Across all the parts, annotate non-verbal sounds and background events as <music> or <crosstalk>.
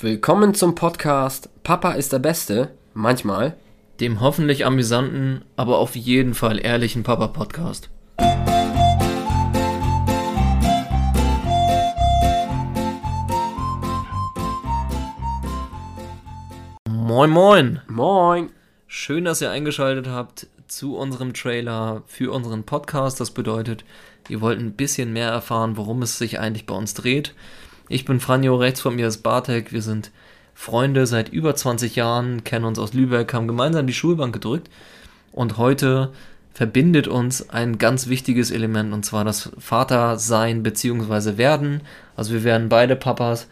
Willkommen zum Podcast Papa ist der Beste, manchmal. Dem hoffentlich amüsanten, aber auf jeden Fall ehrlichen Papa-Podcast. Moin, moin. Moin. Schön, dass ihr eingeschaltet habt zu unserem Trailer für unseren Podcast. Das bedeutet, ihr wollt ein bisschen mehr erfahren, worum es sich eigentlich bei uns dreht. Ich bin Franjo, rechts von mir ist Bartek. Wir sind Freunde seit über 20 Jahren, kennen uns aus Lübeck, haben gemeinsam die Schulbank gedrückt. Und heute verbindet uns ein ganz wichtiges Element, und zwar das Vatersein bzw. werden. Also wir werden beide Papas.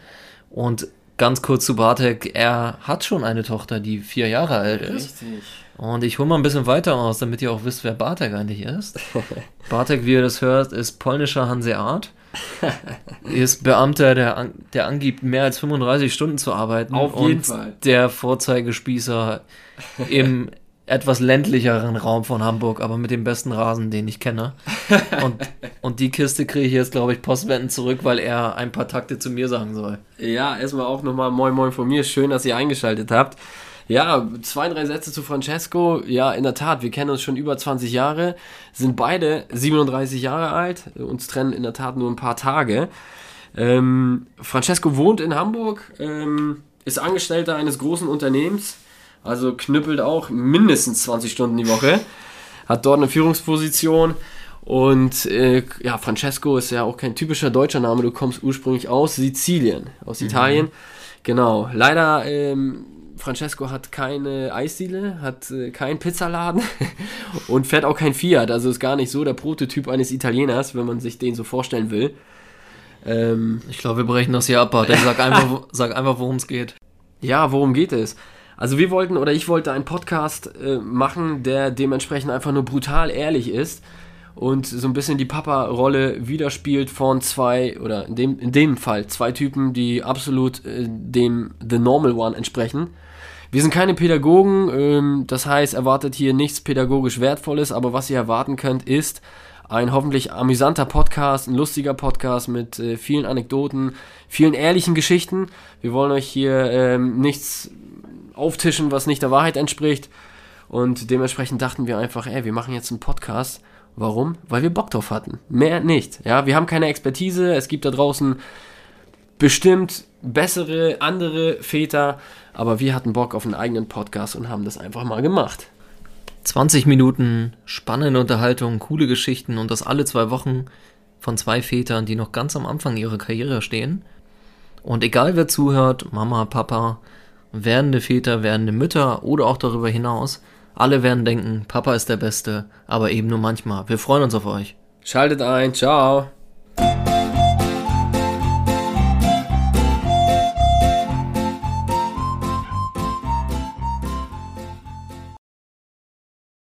Und ganz kurz zu Bartek, er hat schon eine Tochter, die vier Jahre alt ist. Richtig. Und ich hole mal ein bisschen weiter aus, damit ihr auch wisst, wer Bartek eigentlich ist. <laughs> Bartek, wie ihr das hört, ist polnischer Hanseat. <laughs> ist Beamter, der, an, der angibt, mehr als 35 Stunden zu arbeiten. Auf jeden Fall. Der Vorzeigespießer im <laughs> etwas ländlicheren Raum von Hamburg, aber mit dem besten Rasen, den ich kenne. Und, <laughs> und die Kiste kriege ich jetzt, glaube ich, postwendend zurück, weil er ein paar Takte zu mir sagen soll. Ja, erstmal auch nochmal Moin Moin von mir. Schön, dass ihr eingeschaltet habt. Ja, zwei, drei Sätze zu Francesco. Ja, in der Tat, wir kennen uns schon über 20 Jahre, sind beide 37 Jahre alt, uns trennen in der Tat nur ein paar Tage. Ähm, Francesco wohnt in Hamburg, ähm, ist Angestellter eines großen Unternehmens, also knüppelt auch mindestens 20 Stunden die Woche, hat dort eine Führungsposition. Und äh, ja, Francesco ist ja auch kein typischer deutscher Name, du kommst ursprünglich aus Sizilien, aus Italien. Genau. Leider ähm, Francesco hat keine Eisdiele, hat äh, keinen Pizzaladen <laughs> und fährt auch kein Fiat. Also ist gar nicht so der Prototyp eines Italieners, wenn man sich den so vorstellen will. Ähm, Ich glaube, wir brechen das hier ab, Bartek. Sag einfach, <laughs> sag einfach worum es geht. ja, worum geht es? Also wir wollten oder ich wollte einen Podcast äh, machen, der dementsprechend einfach nur brutal ehrlich ist und so ein bisschen die Papa-Rolle widerspielt von zwei oder in dem, in dem Fall zwei Typen, die absolut äh, dem The Normal One entsprechen. Wir sind keine Pädagogen, ähm, das heißt, erwartet hier nichts pädagogisch Wertvolles, aber was ihr erwarten könnt, ist ein hoffentlich amüsanter Podcast, ein lustiger Podcast mit äh, vielen Anekdoten, vielen ehrlichen Geschichten. Wir wollen euch hier ähm, nichts auftischen, was nicht der Wahrheit entspricht. Und dementsprechend dachten wir einfach, ey, wir machen jetzt einen Podcast. Warum? Weil wir Bock drauf hatten. Mehr nicht. Ja, wir haben keine Expertise. Es gibt da draußen bestimmt bessere, andere Väter. Aber wir hatten Bock auf einen eigenen Podcast und haben das einfach mal gemacht. 20 Minuten spannende Unterhaltung, coole Geschichten und das alle zwei Wochen von zwei Vätern, die noch ganz am Anfang ihrer Karriere stehen. Und egal wer zuhört, Mama, Papa, werdende Väter, werdende Mütter oder auch darüber hinaus, alle werden denken, Papa ist der Beste, aber eben nur manchmal. Wir freuen uns auf euch. Schaltet ein. Ciao.